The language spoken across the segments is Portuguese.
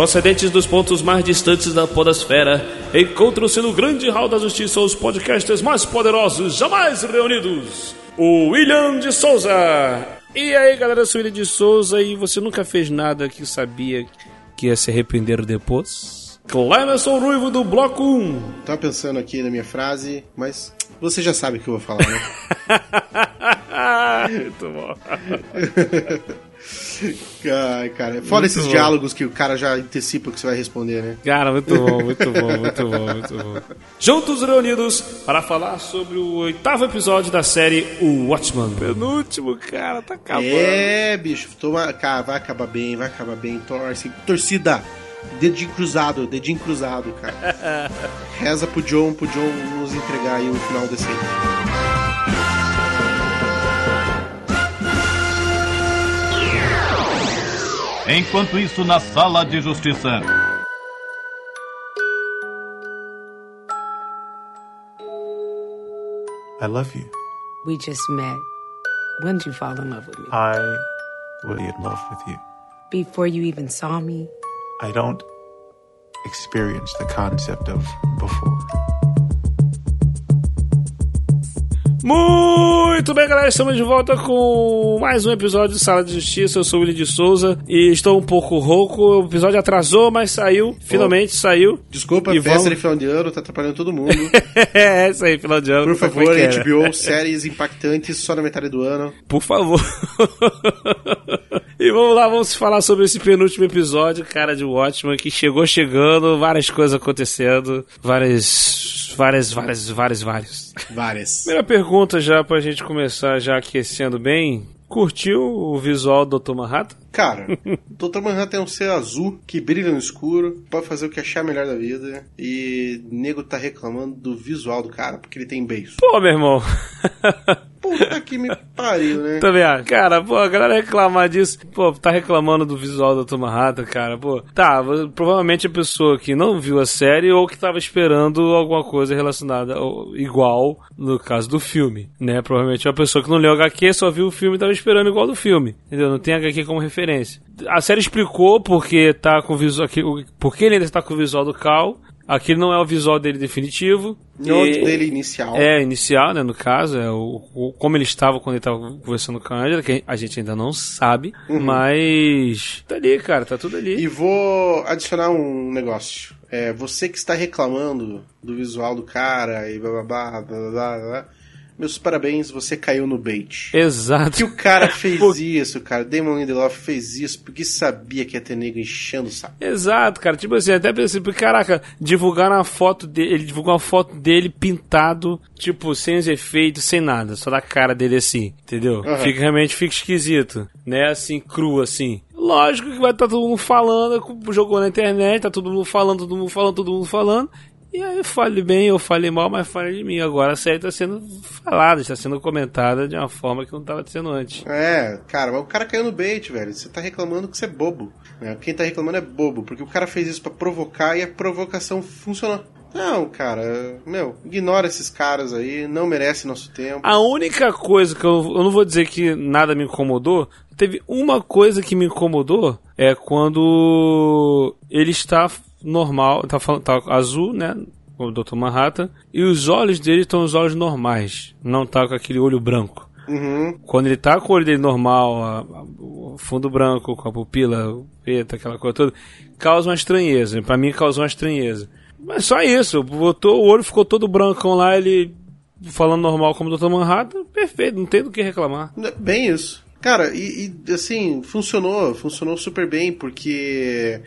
Procedentes dos pontos mais distantes da podosfera, encontram-se no grande hall da justiça os podcasters mais poderosos jamais reunidos. O William de Souza. E aí, galera, eu sou o William de Souza e você nunca fez nada que sabia que ia se arrepender depois? Clemerson Ruivo do Bloco 1. Tava pensando aqui na minha frase, mas você já sabe o que eu vou falar, né? Muito bom. Ai, cara, Muito esses bom. diálogos que o cara já antecipa o que você vai responder, né? Cara, muito bom, muito bom, muito bom, muito bom. Juntos reunidos para falar sobre o oitavo episódio da série O Watchman. Penúltimo, cara, tá acabando. É, bicho, toma, cara, vai acabar bem, vai acabar bem, torce, torcida, dedinho cruzado, dedinho cruzado, cara. Reza pro John, pro John nos entregar aí um final decente. Enquanto isso, na sala de justiça. I love you. We just met. When did you fall in love with me? I really in love with you. Before you even saw me? I don't experience the concept of before. Muito bem, galera, estamos de volta com mais um episódio de Sala de Justiça. Eu sou o Willi de Souza e estou um pouco rouco. O episódio atrasou, mas saiu. Finalmente saiu. Desculpa, E festa vamos- de final de ano, tá atrapalhando todo mundo. é isso aí, final de ano. Por foi favor. HBO, séries impactantes só na metade do ano. Por favor. e vamos lá, vamos falar sobre esse penúltimo episódio, cara, de Watchman, que chegou chegando, várias coisas acontecendo, várias, várias, várias, várias, várias. Várias. Primeira pergunta já pra gente começar já aquecendo bem. Curtiu o visual do Dr. Manhattan? Cara, Dr. Manhattan é um ser azul que brilha no escuro, pode fazer o que achar melhor da vida. E nego tá reclamando do visual do cara porque ele tem beijo. Pô, meu irmão. Puta que me pariu, né? Também, cara, pô, a galera reclamar disso, pô, tá reclamando do visual do Dr. Manhattan, cara, pô. Tá, provavelmente a pessoa que não viu a série ou que tava esperando alguma coisa relacionada ao, igual no caso do filme, né? Provavelmente uma pessoa que não leu HQ, só viu o filme e tava esperando igual do filme, entendeu? Não tem HQ como referência. A série explicou porque tá com o visual, porque ele ainda está com o visual do Cal. Aquele não é o visual dele definitivo. Não E- dele inicial. é, inicial, né, no caso, é o, o- como ele estava quando ele estava conversando com a Angela, que a gente ainda não sabe, mas tá ali, cara, tá tudo ali. E vou adicionar um negócio. É, você que está reclamando do visual do cara e blá blá blá blá blá blá, blá, meus parabéns, você caiu no bait. Exato. Que o cara fez isso, cara. Damon Lindelof fez isso porque sabia que ia ter nego enchendo o saco. Exato, cara. Tipo assim, até pensei, porque, caraca, divulgaram a foto dele, ele divulgou uma foto dele pintado, tipo, sem os efeitos, sem nada, só da cara dele assim, entendeu? Aham. Fica realmente fica esquisito, né? Assim, cru, assim. Lógico que vai estar todo mundo falando, jogou na internet, tá todo mundo falando, todo mundo falando, todo mundo falando. E aí, fale bem ou fale mal, mas fale de mim. Agora a série tá sendo falada, está sendo comentada de uma forma que não estava sendo antes. É, cara, mas o cara caiu no bait, velho. Você tá reclamando que você é bobo. né? Quem tá reclamando é bobo, porque o cara fez isso pra provocar e a provocação funcionou. Não, cara, meu, ignora esses caras aí, não merece nosso tempo. A única coisa que eu, eu não vou dizer que nada me incomodou, teve uma coisa que me incomodou é quando ele está normal, tá, falando, tá azul, né? O Dr. Manhattan, e os olhos dele estão os olhos normais, não tá com aquele olho branco. Uhum. Quando ele tá com o olho dele normal, a- a- o fundo branco, com a pupila preta, aquela coisa toda, causa uma estranheza. Pra mim causou uma estranheza. Mas só isso, botou o olho, ficou todo brancão lá, ele falando normal como o Dr. Manhattan, perfeito, não tem do que reclamar. Bem isso. Cara, e, e, assim, funcionou, funcionou super bem, porque,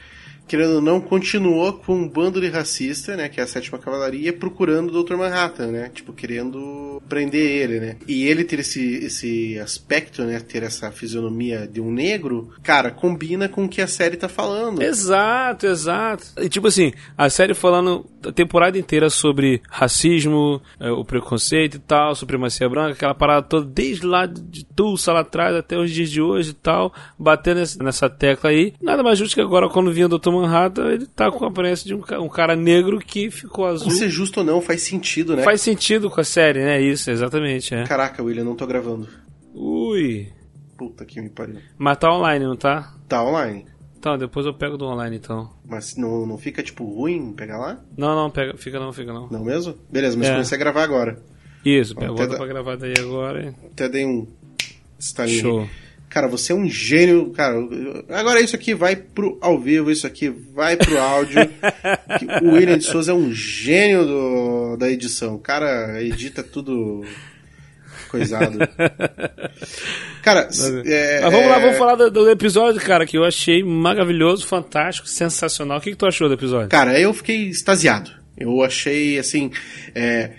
querendo ou não, continuou com um bando de racista, né, que é a sétima cavalaria, procurando o Dr. Manhattan, né, tipo, querendo prender ele, né. E ele ter esse, esse aspecto, né, ter essa fisionomia de um negro, cara, combina com o que a série tá falando. Exato, exato. E tipo assim, a série falando a temporada inteira sobre racismo, é, o preconceito e tal, supremacia branca, aquela parada toda, desde lá de Tulsa lá atrás até os dias de hoje e tal, batendo nessa- tecla aí. Nada mais justo que agora, quando vinha o Dr. Manhattan, ele tá com a aparência de um, um cara negro que ficou azul. Ser justo ou não, faz sentido, né? Faz sentido com a série, né? Isso, exatamente, é. Caraca, William, não tô gravando. Ui. Puta que me pariu. Mas tá online, não tá? Tá online. Então, depois eu pego do online, então. Mas não, não fica, tipo, ruim pegar lá? Não, não, pega, fica não, fica não. Não mesmo? Beleza, mas É. comecei a gravar agora. Isso, pega, volta dá- pra gravar daí agora. Até dei um estalinho. Show. Cara, você é um gênio, cara. Agora isso aqui vai pro ao vivo, isso aqui vai pro áudio. O William de Souza é um gênio do, da edição. O cara edita tudo coisado. Cara, é, Mas vamos lá, é, vamos falar do, do episódio, cara, que eu achei maravilhoso, fantástico, sensacional. O que, que tu achou do episódio? Cara, eu fiquei extasiado. Eu achei, assim. é,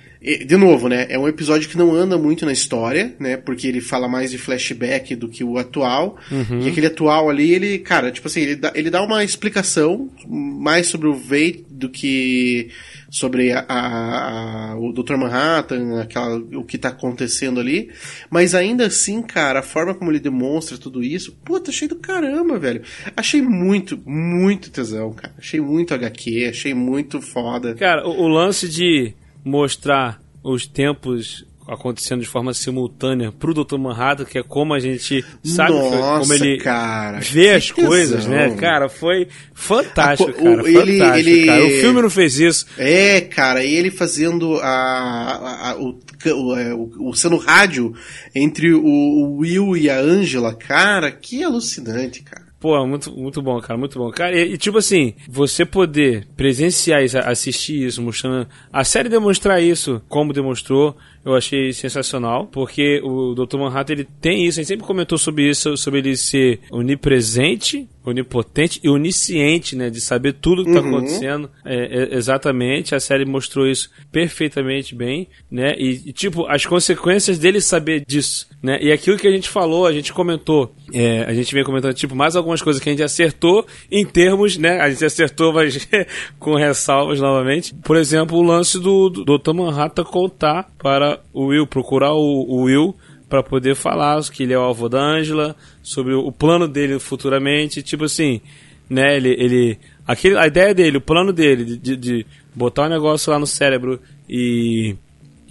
de novo, né? É um episódio que não anda muito na história, né? Porque ele fala mais de flashback do que o atual. E aquele atual ali, ele, cara, tipo assim, ele dá, ele dá uma explicação mais sobre o Veit do que sobre a, a- a- o Dr. Manhattan, aquela, o que tá acontecendo ali. Mas ainda assim, cara, a forma como ele demonstra tudo isso, puta, achei do caramba, velho. Achei muito, muito tesão, cara. Achei muito HQ, achei muito foda. Cara, o, o lance de mostrar os tempos acontecendo de forma simultânea pro Dr. Manhattan, que é como a gente sabe Nossa, como ele cara, vê as coisas, tesão. né? Cara, foi fantástico, co- cara. o- ele- fantástico, ele- cara. O filme não fez isso. É, cara, e ele fazendo a, a- a- o, o, é, o- o sendo rádio entre o, o Will e a Angela, cara, que alucinante, cara. Pô, muito, muito bom, cara, muito bom. Cara, e, e, tipo assim, você poder presenciar isso, assistir isso, mostrando. A série demonstrar isso, como demonstrou, eu achei sensacional, porque o Dr. Manhattan ele tem isso, a gente sempre comentou sobre isso, sobre ele ser onipresente, onipotente e onisciente, né? De saber tudo que tá acontecendo. É, é, exatamente, a série mostrou isso perfeitamente bem, né? E, e, tipo, as consequências dele saber disso, né? E aquilo que a gente falou, a gente comentou, é, a gente vem comentando, tipo, mais algumas coisas que a gente acertou em termos, né? A gente acertou, mas com ressalvas novamente. Por exemplo, o lance do, do Dr. Manhattan contar para o Will, procurar o, o Will para poder falar que ele é o avô da Angela, sobre o plano dele futuramente, tipo assim, né, ele, ele aquele, a ideia dele, o plano dele de, de, botar o negócio lá no cérebro e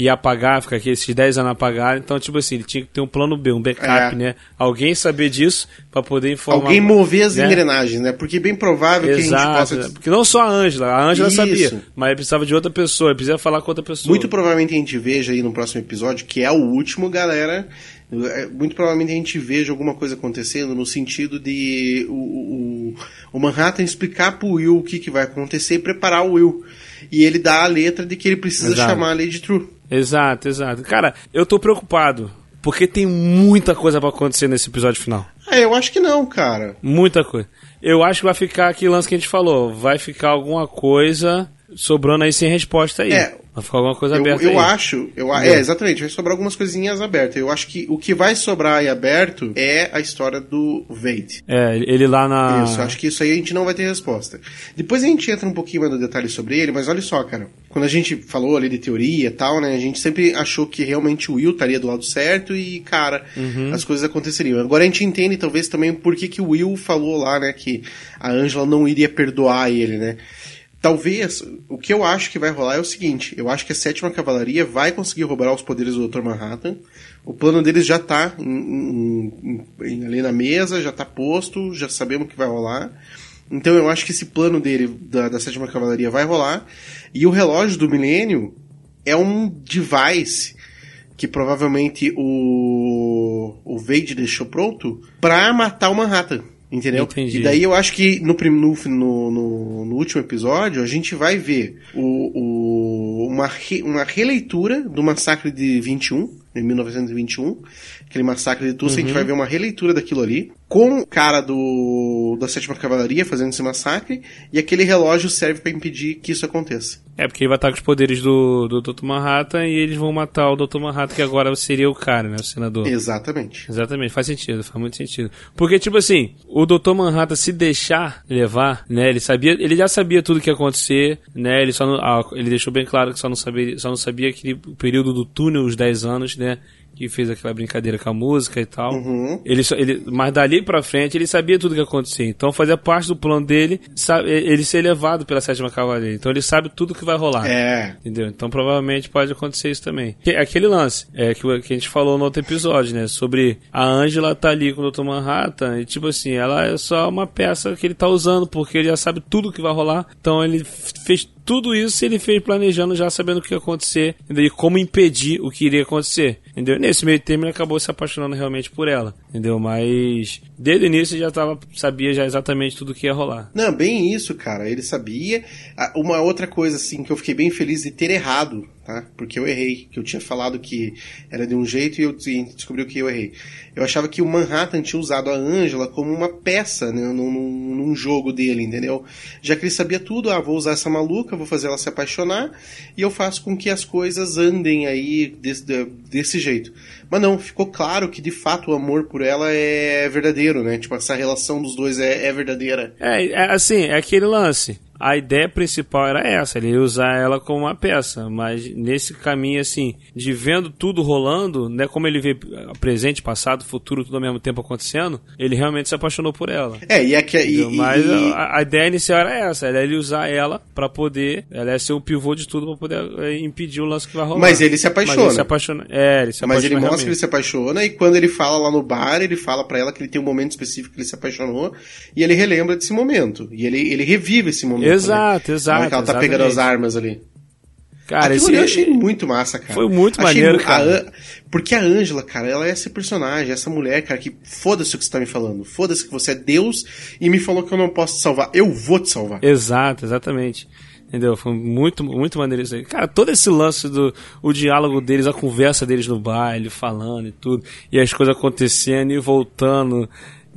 apagar, ficar aqui esses 10 anos apagar, então tipo assim, ele tinha que ter um plano B, um backup, É. né? Alguém saber disso para poder informar. Alguém mover as né? engrenagens, né? Porque é bem provável que a gente Exato, possa. né? porque não só a Ângela, a Ângela sabia, mas ele precisava de outra pessoa, ele precisava falar com outra pessoa. Muito provavelmente a gente veja aí no próximo episódio, que é o último, galera. é, Muito provavelmente a gente veja alguma coisa acontecendo no sentido de o, o, o Manhattan explicar pro Will o que, que vai acontecer e preparar o Will. E ele dá a letra de que ele precisa Exato. chamar a Lady True. Exato, exato. Cara, eu tô preocupado. Porque tem muita coisa pra acontecer nesse episódio final. Ah, eu acho que não, cara. Muita coisa. Eu acho que vai ficar aquele lance que a gente falou. Vai ficar alguma coisa sobrando aí sem resposta aí. É. Vai ficar alguma coisa Eu, aberta eu aí. acho, eu, é, exatamente, vai sobrar algumas coisinhas abertas. Eu acho que o que vai sobrar aí aberto é a história do Vade. É, ele lá na. Isso, acho que isso aí a gente não vai ter resposta. Depois a gente entra um pouquinho mais no detalhe sobre ele, mas olha só, cara. Quando a gente falou ali de teoria e tal, né? A gente sempre achou que realmente o Will estaria do lado certo e, cara, as coisas aconteceriam. Agora a gente entende talvez também por que, que o Will falou lá, né? Que a Angela não iria perdoar ele, né? Talvez, o que eu acho que vai rolar é o seguinte: eu acho que a sétima cavalaria vai conseguir roubar os poderes do Dr. Manhattan. O plano deles já tá em- ali na mesa, já tá posto, já sabemos o que vai rolar. Então eu acho que esse plano dele, da, da sétima cavalaria, vai rolar. E o relógio do milênio é um device que provavelmente o, o Vade deixou pronto pra matar o Manhattan. Entendeu? Entendi. E daí eu acho que no, no, no, no- último episódio a gente vai ver o, o- uma, re- uma releitura do massacre de 21, de 1921, aquele massacre de Tulsa, a gente vai ver uma releitura daquilo ali, com o cara do da sétima cavalaria fazendo esse massacre, e aquele relógio serve pra impedir que isso aconteça. É, porque ele vai estar com os poderes do, do Dr. Manhattan e eles vão matar o Dr. Manhattan, que agora seria o cara, né? O senador. Exatamente. Exatamente, faz sentido, faz muito sentido. Porque, tipo assim, o Dr. Manhattan se deixar levar, né? Ele sabia, ele já sabia tudo que ia acontecer, né? Ele só não, ah, ele deixou bem claro que só não sabia, só não sabia aquele período do túnel, os 10 anos, né? Que fez aquela brincadeira com a música e tal. Uhum. Ele, ele, mas dali pra frente ele sabia tudo que ia acontecer. Então fazia parte do plano dele sabe, ele ser levado pela sétima cavalaria. Então ele sabe tudo que vai rolar. É. Entendeu? Então provavelmente pode acontecer isso também. Que- Aquele lance é, que, que a gente falou no outro episódio, né? Sobre a Angela tá ali com o Dr. Manhattan e tipo assim, ela é só uma peça que ele tá usando porque ele já sabe tudo que vai rolar. Então ele fez tudo isso ele fez planejando já sabendo o que ia acontecer entendeu? e como impedir o que iria acontecer. Entendeu? Nesse meio termo ele acabou se apaixonando realmente por ela. Entendeu? Mas desde o início ele já tava, sabia já exatamente tudo o que ia rolar. Não, bem isso, cara. Ele sabia. Ah, Uma outra coisa, assim, que eu fiquei bem feliz de ter errado, tá? Porque eu errei. Que eu tinha falado que era de um jeito e eu des- descobri que eu errei. Eu achava que o Manhattan tinha usado a Angela como uma peça né, num, num- num jogo dele, entendeu? Já que ele sabia tudo, ah, vou usar essa maluca, vou fazer ela se apaixonar e eu faço com que as coisas andem aí desse, desse jeito. Mas não, ficou claro que de fato o amor por ela é verdadeiro, né? Tipo, essa relação dos dois é, é verdadeira. É, é assim, é aquele lance. A ideia principal era essa, ele ia usar ela como uma peça, mas nesse caminho assim, de vendo tudo rolando, né, como ele vê presente, passado, futuro, tudo ao mesmo tempo acontecendo, ele realmente se apaixonou por ela. É, e é que. E, Entendeu? Mas e- a, a ideia inicial era essa, era ele usar ela pra poder, ela ia ser o pivô de tudo pra poder é, impedir o lance que vai rolar. Mas ele se Mas apaixona. ele se apaixona. É, ele se Mas ele apaixona mostra que ele realmente. se apaixona e quando ele fala lá no bar, ele fala pra ela que ele tem um momento específico que ele se apaixonou e ele relembra desse momento. E ele, ele revive esse momento. Exato, né? exato, Na hora que ela tá exatamente. pegando as armas ali. Cara, Aquilo esse eu achei muito massa, cara. Foi muito Achei maneiro, a cara. An- Porque a Ângela, cara, ela é esse personagem, essa mulher, cara, que foda-se o que você tá me falando. Foda-se que você é Deus e me falou que eu não posso te salvar. Eu vou te salvar. Exato, exatamente. Entendeu? Foi muito, muito maneiro isso aí. Cara, todo esse lance do o diálogo deles, a conversa deles no baile, falando e tudo, e as coisas acontecendo e voltando.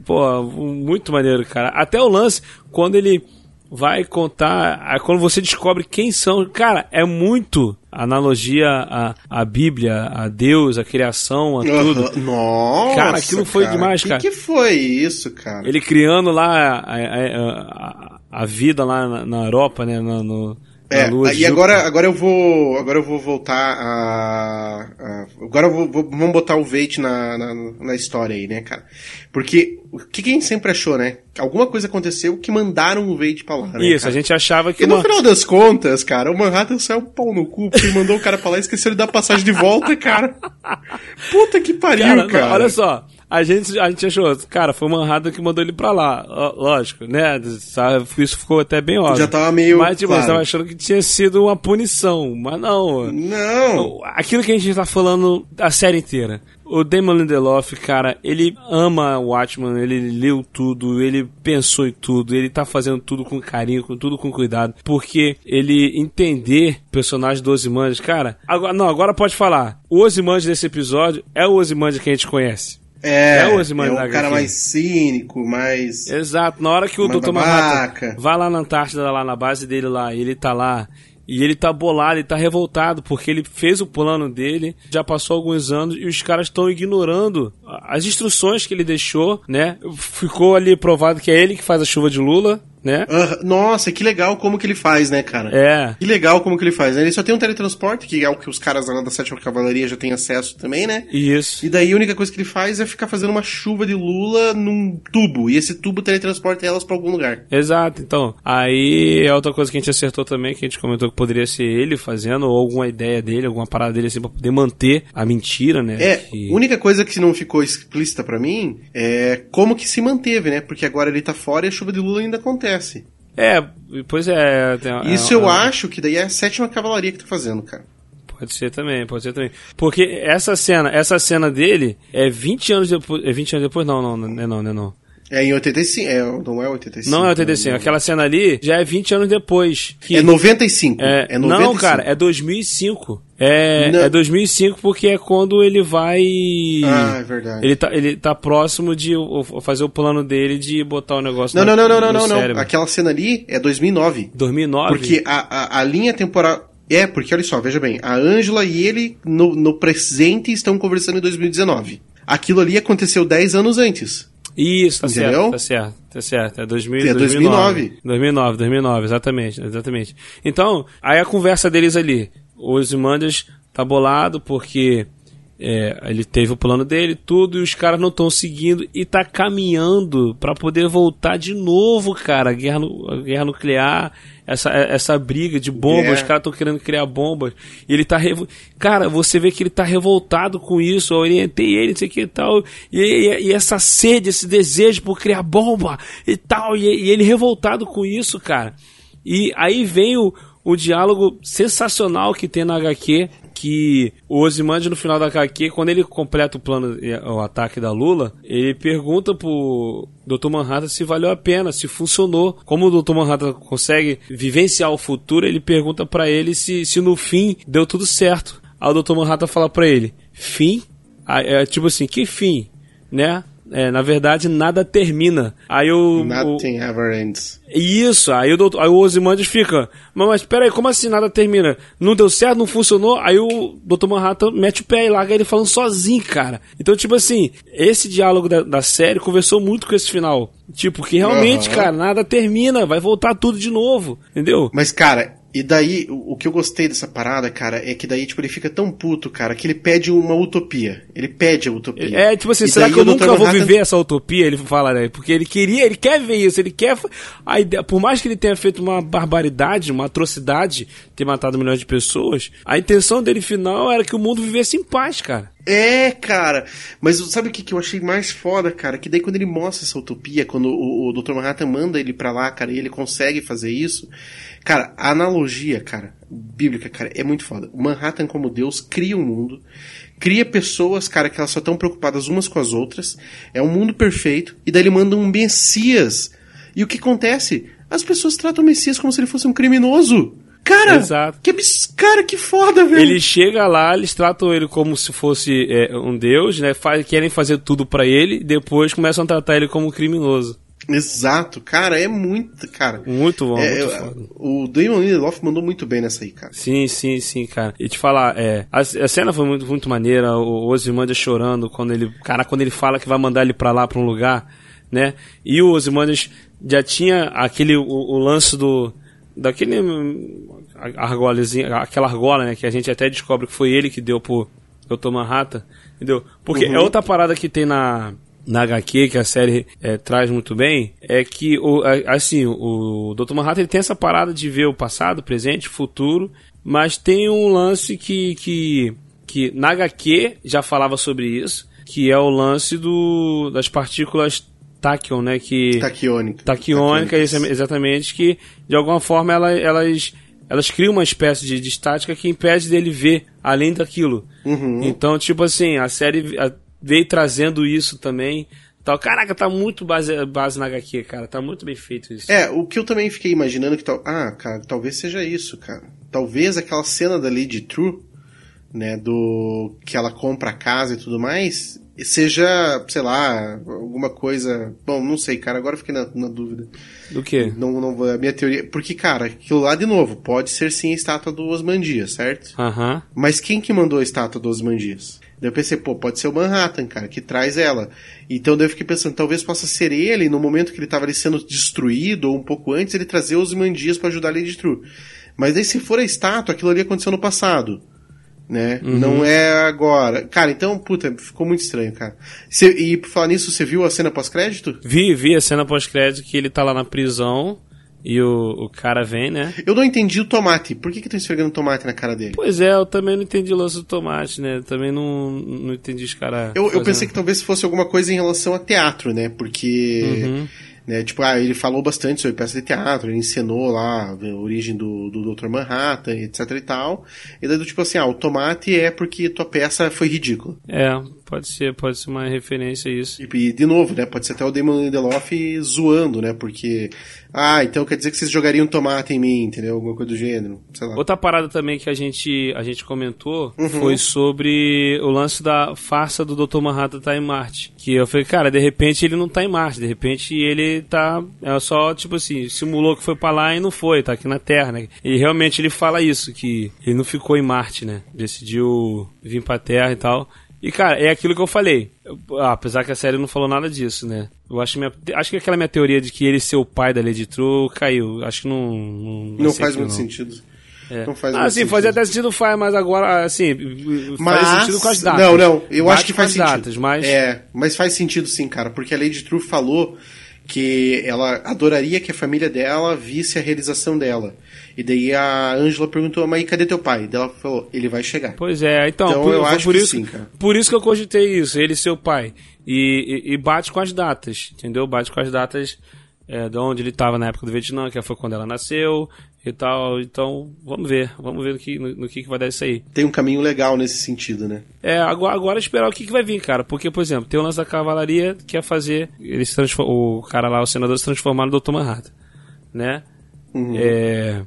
Pô, muito maneiro, cara. Até o lance, quando ele vai contar, quando você descobre quem são, cara, é muito analogia à, à Bíblia, a Deus, a criação, a tudo. Aham. Nossa. Cara, aquilo foi cara. demais, que cara. que foi isso, cara? Ele criando lá a, a, a- a vida lá na, na Europa, né? No, na É, e agora, agora eu vou, agora eu vou voltar a, a- agora eu vou, vou- vamos botar o Veit na, na, na história aí, né, cara? Porque o que, que a gente sempre achou, né? Alguma coisa aconteceu que mandaram o Veit pra lá, né, Isso, cara? a gente achava que E no uma... final das contas, cara, o Manhattan saiu um pau no cu porque mandou o cara pra lá e esqueceu de dar passagem de volta, cara. Puta que pariu, Cara, cara. não, olha só, a gente, a gente achou, cara, foi o Manhattan que mandou ele pra lá, lógico, né? Isso ficou até bem óbvio. Já tava meio Mas, tipo, claro. você tava achando que tinha sido uma punição, mas não. Não. Aquilo que a gente tá falando a série inteira. O Damon Lindelof, cara, ele ama o Watchman, ele leu tudo, ele pensou em tudo, ele tá fazendo tudo com carinho, com tudo com cuidado, porque ele entender o personagem do Ozymandias, cara, agora, não, agora pode falar. O Ozymandias desse episódio é o Ozymandias que a gente conhece. É, É o Ozymandias é o cara mais cínico, mais... Exato, na hora que o Dr. Manhattan vai lá na Antártida, lá na base dele lá, e ele tá lá, e ele tá bolado, ele tá revoltado, porque ele fez o plano dele, já passou alguns anos, e os caras estão ignorando as instruções que ele deixou, né? Ficou ali provado que é ele que faz a chuva de Lula, né? Ah, nossa, que legal como que ele faz, né, cara? É. Que legal como que ele faz, né? Ele só tem um teletransporte, que é o que os caras lá da Sétima Cavalaria já têm acesso também, né? Isso. E daí a única coisa que ele faz é ficar fazendo uma chuva de lula num tubo. E esse tubo teletransporta elas pra algum lugar. Exato, então. Aí é outra coisa que a gente acertou também, que a gente comentou que poderia ser ele fazendo, ou alguma ideia dele, alguma parada dele assim, pra poder manter a mentira, né? É, Que- a única coisa que não ficou explícita pra mim é como que se manteve, né? Porque agora ele tá fora e a chuva de lula ainda acontece. É, pois é. tem- Isso é- eu é- acho que daí é a sétima cavalaria que tá fazendo, cara. Pode ser também, pode ser também. Porque essa cena, essa cena dele é 20 anos depois. É 20 anos depois? Não, não, não não, não não. É em 85, é, não é 85. Não é 85. não. Aquela cena ali já é 20 anos depois. Que É 95. é- É, 95. não, cara, é 2005. É, Não. é 2005 porque é quando ele vai. Ah, é verdade. Ele tá, ele tá próximo de fazer o plano dele de botar o negócio Não, na- não, não, não, não, não. cérebro. Aquela cena ali é 2009. 2009? Porque a, a, a linha temporal. É, porque olha só, veja bem. A Ângela e ele no, no presente estão conversando em 2019. Aquilo ali aconteceu 10 anos antes. Isso, tá Entendeu? certo, tá certo, tá certo. É, 2000, É 2009. 2009, 2009, exatamente, exatamente. Então, aí a conversa deles ali, o Ozymandias tá bolado porque é, ele teve o plano dele, tudo, e os caras não estão seguindo e tá caminhando para poder voltar de novo, cara. A guerra, a guerra nuclear, essa, essa briga de bombas, yeah. os caras estão querendo criar bombas. E ele tá. Revo... Cara, você vê que ele tá revoltado com isso. Eu orientei ele, não sei o que e tal. E, e, e, essa sede, esse desejo por criar bomba e tal. E, e ele revoltado com isso, cara. E aí vem o, o diálogo sensacional que tem na HQ que o Ozymandias no final da HQ, quando ele completa o plano, o ataque da Lula, ele pergunta pro Dr. Manhattan se valeu a pena, se funcionou. Como o Dr. Manhattan consegue vivenciar o futuro, ele pergunta para ele se, se no fim deu tudo certo. Aí o Dr. Manhattan fala para ele: "Fim?" é, tipo assim, que fim, né? É, na verdade, nada termina. Aí o. Nothing o, ever ends. Isso, aí o, doutor, aí o Ozymandias fica. Mas, mas peraí, como assim nada termina? Não deu certo, não funcionou? Aí o Dr. Manhattan mete o pé e larga ele falando sozinho, cara. Então, tipo assim, esse diálogo da, da série conversou muito com esse final. Tipo, que realmente, uhum. cara, nada termina, vai voltar tudo de novo, entendeu? Mas, cara, e daí, o que eu gostei dessa parada, cara, é que daí, tipo, ele fica tão puto, cara, que ele pede uma utopia. Ele pede a utopia. É, tipo assim, e será que eu nunca Manhattan... vou viver essa utopia? Ele fala, né? Porque ele queria, ele quer ver isso, ele quer. A ideia, por mais que ele tenha feito uma barbaridade, uma atrocidade, ter matado milhões de pessoas, a intenção dele final era que o mundo vivesse em paz, cara. É, cara. Mas sabe o que, que eu achei mais foda, cara? Que daí quando ele mostra essa utopia, quando o, o Dr. Manhattan manda ele pra lá, cara, e ele consegue fazer isso, Cara, a analogia, cara, bíblica, cara, é muito foda. O Manhattan como Deus cria um mundo, cria pessoas, cara, que elas só estão preocupadas umas com as outras, é um mundo perfeito, e daí ele manda um Messias. E o que acontece? As pessoas tratam o Messias como se ele fosse um criminoso. Cara, Exato. que cara, que foda, velho. Ele chega lá, eles tratam ele como se fosse é, um deus, né? Faz, querem fazer tudo para ele, depois começam a tratar ele como um criminoso. Exato, cara, é muito, cara. Muito bom, é, muito foda. O Damon Lindelof mandou muito bem nessa aí, cara. Sim, sim, sim, cara. E te falar, é, a, a cena foi muito, muito maneira, o Ozymandias chorando quando ele, cara, quando ele fala que vai mandar ele para lá, para um lugar, né? E o Ozymandias já tinha aquele, o, o lance do, daquele argolezinho, aquela argola, né, que a gente até descobre que foi ele que deu pro Dr. Manhattan, entendeu? Porque é uhum. é outra parada que tem na na HQ, que a série é, traz muito bem, é que, o, assim, o Dr. Manhattan ele tem essa parada de ver o passado, presente, futuro, mas tem um lance que, que, que na HQ já falava sobre isso, que é o lance do, das partículas tachyon, né? Que, taquiônica. Taquiônica, exatamente, que de alguma forma ela, elas elas criam uma espécie de, de estática que impede dele ver além daquilo. Uhum. Então, tipo assim, a série a, veio trazendo isso também. Tal. Caraca, tá muito base, base na HQ, cara. Tá muito bem feito isso. É, o que eu também fiquei imaginando que tal. Ah, cara, talvez seja isso, cara. Talvez aquela cena da Lady True, né? Do. que ela compra a casa e tudo mais. Seja, sei lá, alguma coisa. Bom, não sei, cara. Agora eu fiquei na, na dúvida. Do que? Não, não, a minha teoria. Porque, cara, aquilo lá de novo, pode ser sim a estátua do Osmandias, certo? Aham. Mas quem que mandou a estátua do Osmandias? Daí eu pensei, pô, pode ser o Manhattan, cara, que traz ela. Então daí eu fiquei pensando, talvez possa ser ele, no momento que ele estava ali sendo destruído, ou um pouco antes, ele trazer os Mandias para ajudar ele a destruir. Mas daí se for a estátua, aquilo ali aconteceu no passado. Né? Uhum. Não é agora. Cara, então, puta, ficou muito estranho, cara. Cê, e por falar nisso, você viu a cena pós-crédito? Vi, vi a cena pós-crédito que ele tá lá na prisão e o, o cara vem, né? Eu não entendi o tomate. Por que que estão esfregando tomate na cara dele? Pois é, eu também não entendi o lance do tomate, né? Também não, não entendi os caras. Eu, eu pensei que talvez fosse alguma coisa em relação a teatro, né? Porque. Uhum. Né, tipo, ah, ele falou bastante sobre peça de teatro, ele ensinou lá a origem do, do Dr. Manhattan, etc e tal. E daí, tipo assim, ah, o tomate é porque tua peça foi ridícula. É, Pode ser, pode ser uma referência a isso. E, de novo, né? Pode ser até o Damon Lindelof zoando, né? Porque. Ah, então quer dizer que vocês jogariam tomate em mim, entendeu? Alguma coisa do gênero. Sei lá. Outra parada também que a gente, a gente comentou uhum. foi sobre o lance da farsa do Dr. Manhattan tá em Marte. Que eu falei, cara, de repente ele não tá em Marte, de repente ele tá. É só, tipo assim, simulou que foi pra lá e não foi, tá aqui na Terra, né? E realmente ele fala isso, que ele não ficou em Marte, né? Decidiu vir pra Terra e tal. E, cara, é aquilo que eu falei. Ah, apesar que a série não falou nada disso, né? Eu acho, minha, acho que aquela minha teoria de que ele ser o pai da Lady True caiu. Acho que não. Não, não faz muito não. sentido. Não faz ah, sim, fazia até sentido faz, mas agora, assim, Mas, faz sentido com as datas. Não, não, eu Bate acho que faz sentido. datas, mas... É, mas faz sentido sim, cara, porque a Lady True falou que ela adoraria que a família dela visse a realização dela. E daí a Angela perguntou, mas cadê teu pai? Daí ela falou, ele vai chegar. Pois é, então, Então, por, eu acho por que isso, sim, cara. por isso que eu cogitei isso, ele ser o pai. E, e- e bate com as datas, entendeu? Bate com as datas é, de onde ele estava na época do Vietnã, que foi quando ela nasceu e tal. Então, vamos ver, vamos ver no que, no, no que, que vai dar isso aí. Tem um caminho legal nesse sentido, né? É, agora, agora esperar o que, que vai vir, cara. Porque, por exemplo, tem o lance da cavalaria que é fazer ele se o cara lá, o senador, se transformar no Dr. Manhattan, né? É,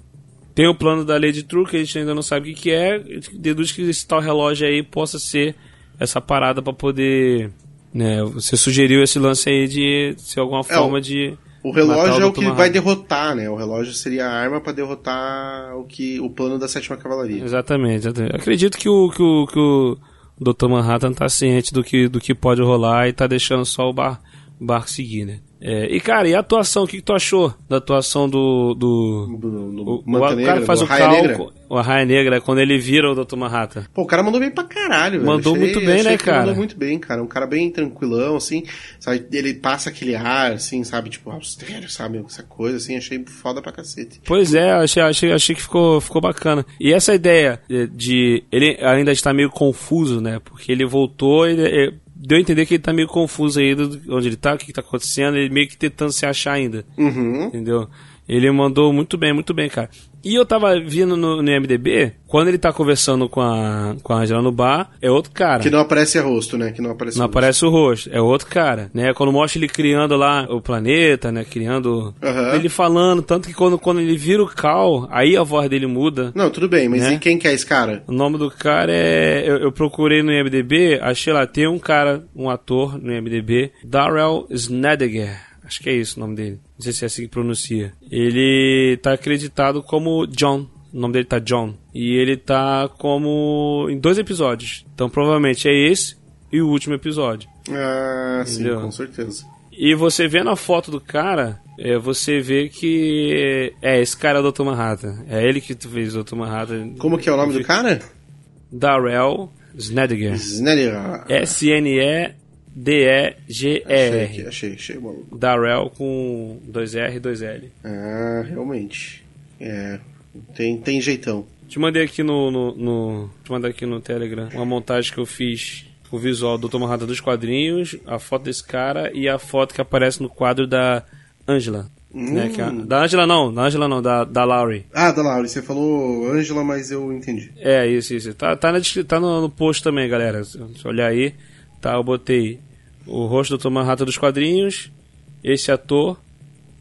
tem o plano da Lady True, que a gente ainda não sabe o que, que é. A gente deduz que esse tal relógio aí possa ser essa parada pra poder. Né, você sugeriu esse lance aí de ser alguma forma o- de. O relógio é o que vai derrotar, né? O relógio seria a arma pra derrotar o que o plano da sétima cavalaria. Exatamente, exatamente. Acredito que o, que o, que o Dr. Manhattan tá ciente do que, do que pode rolar e tá deixando só o, bar, barco seguir, né? É, e cara, e a atuação? O que, que tu achou da atuação do. do Do- no o, o, Manta o Negra, cara faz do o cálculo. Negra. O Raia Negra, quando ele vira o Dr. Manhattan. Pô, o cara mandou bem pra caralho, velho. Mandou Achei- muito bem, né, cara? Mandou muito bem, cara. Um cara bem tranquilão, assim. Sabe? Ele passa aquele ar, assim, sabe? Tipo, austero, sabe? Essa coisa, assim. Achei foda pra cacete. Pois é, achei, achei, achei que ficou, ficou bacana. E essa ideia de, de- Ele ainda está meio confuso, né? Porque ele voltou e. Deu a entender que ele tá meio confuso aí do, onde ele tá, o que, que tá acontecendo, ele meio que tentando se achar ainda. Uhum. Entendeu? Ele mandou muito bem, muito bem, cara. E eu tava vindo no, no MDB, quando ele tá conversando com a, com a Angela no bar, é outro cara. Que não aparece a rosto, né? Que não aparece Não o rosto. aparece o rosto, é outro cara, né? Quando mostra ele criando lá o planeta, né? Criando. Aham. Ele falando, tanto que quando, quando ele vira o Cal, aí a voz dele muda. Não, tudo bem, mas Né? e quem que é esse cara? O nome do cara é. Eu, eu procurei no IMDB, achei lá, tem um cara, um ator no IMDB, Darrell Snediger. Acho que é isso o nome dele. Não sei se é assim que pronuncia. Ele tá acreditado como John. O nome dele tá John. E ele tá como. em dois episódios. Então provavelmente é esse e o último episódio. Ah, sim, Entendeu? com certeza. E você vendo a foto do cara, é, você vê que. É, esse cara é o Dr. Manhattan. É ele que fez o Dr. Manhattan. Como que é o nome do cara? Darrell Snediger. Snedder. É Achei, S-N-E-D-E-G-E-R. aqui, achei, achei o maluco. Darrell com dois R e dois L. Ah, realmente. É. Tem, tem jeitão. Te mandei aqui no, no, no- Te mandei aqui no Telegram uma montagem que eu fiz. O visual do Dr. Manhattan dos quadrinhos, a foto desse cara e a foto que aparece no quadro da Angela. Né, é a- da Angela não, da Angela não, da, da Laurie. Ah, da Laura, você falou Ângela, mas eu entendi. É, isso, isso. Tá, tá, na, tá no, no post também, galera. Se olhar aí, tá, eu botei o rosto do Dr. Manhattan dos quadrinhos, esse ator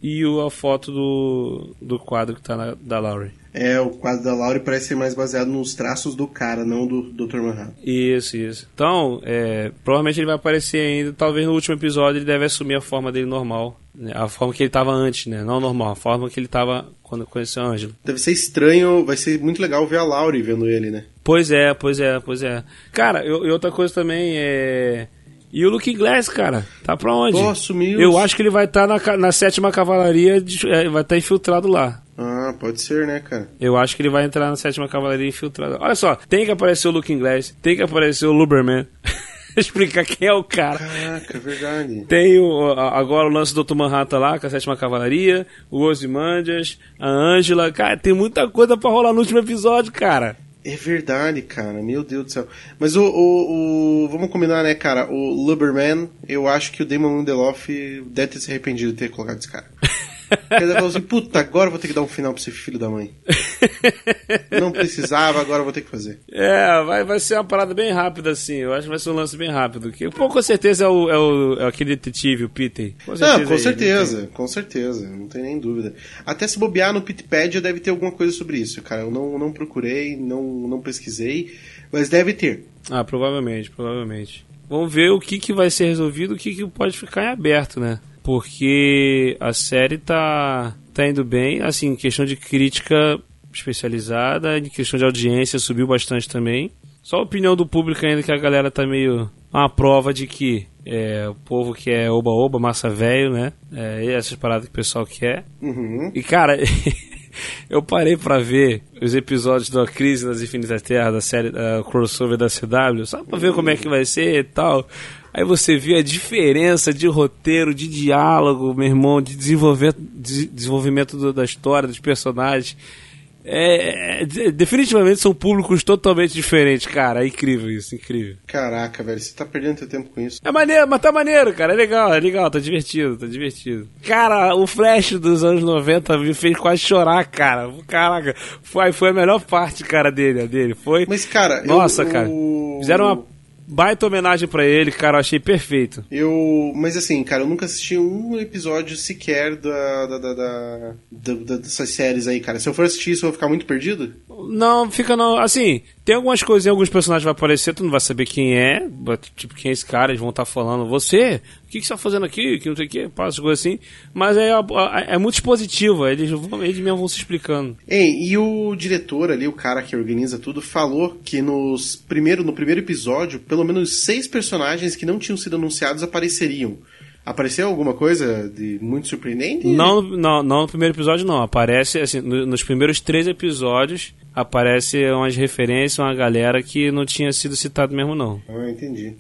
e o, a foto do, do quadro que tá na, da Laurie. É, o quadro da Laura parece ser mais baseado nos traços do cara, não do Dr. Manhattan. Isso, isso. Então, é, provavelmente ele vai aparecer ainda, talvez no último episódio ele deve assumir a forma dele normal. né? A forma que ele tava antes, né? Não normal, a forma que ele tava quando conheceu a Angela. Deve ser estranho, vai ser muito legal ver a Laurie vendo ele, né? Pois é, pois é, pois é. Cara, eu- e outra coisa também é. E o Luke Glass, cara? Tá pra onde? Pô, sumiu. Eu acho que ele vai estar na, ca- na sétima cavalaria, de- é, vai estar infiltrado lá. Ah, pode ser, né, cara? Eu acho que ele vai entrar na sétima cavalaria infiltrado. Olha só, tem que aparecer o Luke Glass, tem que aparecer o Luberman. Explicar quem é o cara. Caraca, é verdade. Tem o, agora o lance do Dr. Manhattan lá, com a sétima cavalaria, o Ozymandias, a Angela. Cara, tem muita coisa pra rolar no último episódio, cara. É verdade, cara. Meu Deus do céu. Mas o, o, o- Vamos combinar, né, cara? O Luberman, eu acho que o Damon Lindelof deve ter se arrependido de ter colocado esse cara. Porque ele falou assim, puta, agora vou ter que dar um final pra esse filho da mãe. Não precisava, agora vou ter que fazer. É, vai, vai ser uma parada bem rápida, assim. Eu acho que vai ser um lance bem rápido. Que, pô, com certeza é, o, é, o, é aquele detetive, o Peter. Com Não, com é ele, certeza, com certeza, não tem nem dúvida. Até se bobear no Pitpedia deve ter alguma coisa sobre isso, cara. Eu não, não procurei, não, não pesquisei, mas deve ter. Ah, provavelmente, provavelmente. Vamos ver o que, que vai ser resolvido, o que, que pode ficar em aberto, né? Porque a série tá, tá indo bem, assim, questão de crítica especializada, em questão de audiência subiu bastante também. Só a opinião do público ainda que a galera tá meio uma prova de que é, o povo que é oba-oba, massa velho, né? É, essas paradas que o pessoal quer. Uhum. E cara, eu parei pra ver os episódios da Crise nas Infinitas Terras, da série uh, crossover da CW, só pra ver como é que vai ser e tal. Aí você vê a diferença de roteiro, de diálogo, meu irmão, de desenvolvimento, de desenvolvimento do, da história, dos personagens. É, é, definitivamente são públicos totalmente diferentes, cara. É incrível isso, incrível. Caraca, velho, você tá perdendo seu tempo com isso. É maneiro, mas tá maneiro, cara. É legal, é legal, tá divertido, tá divertido. Cara, o Flash dos anos 90 me fez quase chorar, cara. Caraca, foi, foi a melhor parte, cara, dele, dele. Foi. Mas, cara, Nossa, eu, cara. Fizeram uma baita homenagem pra ele, cara. Eu achei perfeito. Eu. Mas assim, cara, eu nunca assisti um episódio sequer da, da, da, da- da- dessas séries aí, cara. Se eu for assistir isso, eu vou ficar muito perdido? Não, fica não. Assim, tem algumas coisas, alguns personagens vão aparecer, tu não vai saber quem é, tipo, quem é esse cara, eles vão estar falando, você, o que, que você tá fazendo aqui, que não sei o que, passa coisas assim. Mas é, é, é muito expositivo, eles, eles mesmo vão se explicando. Ei, e o diretor ali, o cara que organiza tudo, falou que nos primeiro, no primeiro episódio, pelo menos seis personagens que não tinham sido anunciados apareceriam. Apareceu alguma coisa de muito surpreendente? Não, não, não no primeiro episódio, não. Aparece, assim, no- nos primeiros três episódios, aparece umas referências, uma galera que não tinha sido citado mesmo, não. Ah, entendi.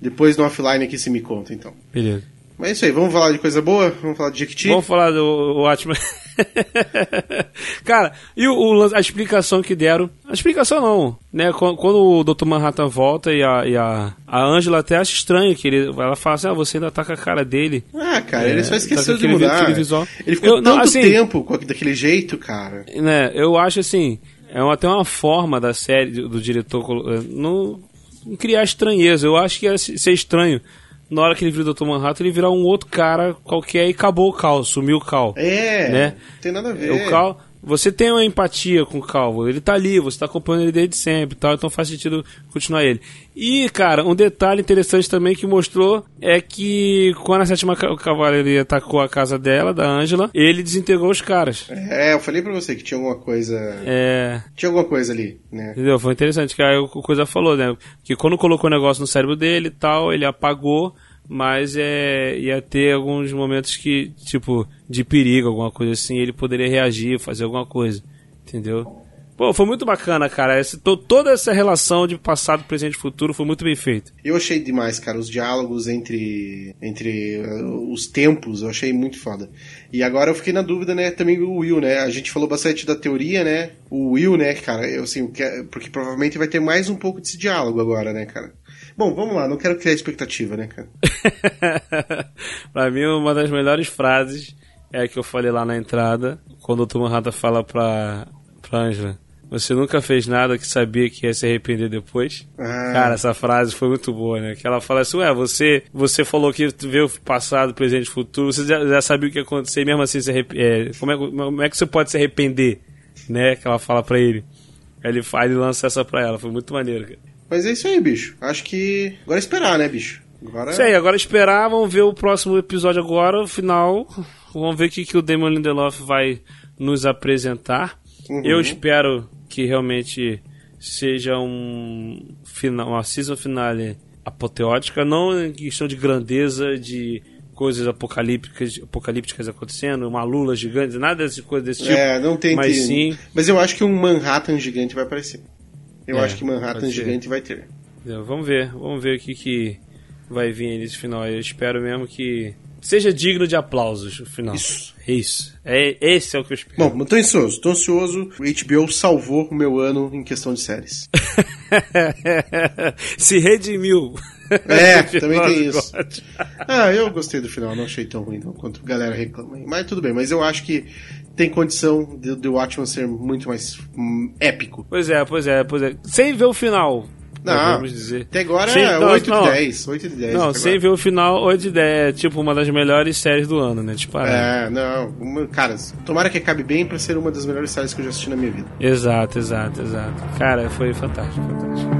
Depois no offline aqui você me conta, então. Beleza. Mas é isso aí, vamos falar de coisa boa? Vamos falar de Jequiti? Vamos falar do Watchmen. Cara, e o, o a explicação que deram. A explicação não, né? Quando, quando o Dr. Manhattan volta e a, e a, a Angela até acha estranho que ele, ela fala assim: ah, você ainda tá com a cara dele. Ah, cara, ele só tá esqueceu com de mudar. visual. Ele ficou Eu- não, tanto assim- tempo com, daquele jeito, cara. Né? Eu acho assim, é até uma forma da série, do, do diretor, eh, não, não criar estranheza. Eu acho que ia se- ser estranho. Na hora que ele vira o Dr. Manhattan, ele virar um outro cara qualquer e acabou o Cal, sumiu o Cal. É, Né? não tem nada a ver. O Cal, você tem uma empatia com o Calvo, ele tá ali, você tá acompanhando ele desde sempre e tal, então faz sentido continuar ele. E, cara, um detalhe interessante também que mostrou é que quando a sétima ca- cavalaria atacou a casa dela, da Angela, ele desintegrou os caras. É, eu falei pra você que tinha alguma coisa. É. Tinha alguma coisa ali, né? Entendeu? Foi interessante, que aí o Coisa falou, né? Que quando colocou o negócio no cérebro dele e tal, ele apagou, mas é, ia ter alguns momentos que, tipo, de perigo, alguma coisa assim, ele poderia reagir, fazer alguma coisa. Entendeu? Pô, foi muito bacana, cara. Esse, to- toda essa relação de passado, presente e futuro foi muito bem feita. Eu achei demais, cara, os diálogos entre entre uh, os tempos, eu achei muito foda. E agora eu fiquei na dúvida, né, também o Will, né? A gente falou bastante da teoria, né? O Will, né, cara, eu assim, que- porque provavelmente vai ter mais um pouco desse diálogo agora, né, cara? Bom, vamos lá, não quero criar expectativa, né, cara? pra mim, uma das melhores frases é a que eu falei lá na entrada, quando o Tom Rata fala pra, pra Angela. Você nunca fez nada que sabia que ia se arrepender depois? Ah. Cara, essa frase foi muito boa, né? Que ela fala assim, ué, você, você falou que vê o passado, presente e futuro, você já, já sabia o que ia acontecer, mesmo assim, se arrep- é, como, é, como é que você pode se arrepender? Né? Que ela fala pra ele. Aí ele, aí ele lança essa pra ela, foi muito maneiro, cara. Mas é isso aí, bicho. Acho que agora é esperar, né, bicho? Agora Isso aí, agora esperar, vamos ver o próximo episódio agora, o final. Vamos ver o que, que o Damon Lindelof vai nos apresentar. Uhum. Eu espero que realmente seja um final, uma season finale apoteótica, não em questão de grandeza, de coisas apocalípticas, apocalípticas acontecendo, uma lula gigante, nada dessas coisas desse tipo. É, não tem mas tem- sim, Mas eu acho que um Manhattan gigante vai aparecer. Eu É, acho que Manhattan gigante vai ter. Entendeu? Vamos ver, vamos ver o que, que vai vir nesse final. Eu espero mesmo que seja digno de aplausos o final. Isso. Isso. É, esse é o que eu espero. Bom, eu tô ansioso, tô ansioso. O HBO salvou o meu ano em questão de séries. Se redimiu. É, também tem isso. God. Ah, eu gostei do final, não achei tão ruim não, quanto a galera reclama. Mas tudo bem, mas eu acho que tem condição de The Watchmen ser muito mais hum, épico. Pois é, pois é, pois é. Sem ver o final. Não, vamos dizer. até agora Sem- é não, 8 não. de 10. 8 de 10 Não, sem agora. ver o final, 8 de 10. É tipo uma das melhores séries do ano, né? Tipo, É, não. Uma, cara, tomara que acabe bem pra ser uma das melhores séries que eu já assisti na minha vida. Exato, exato, exato. Cara, foi fantástico, fantástico.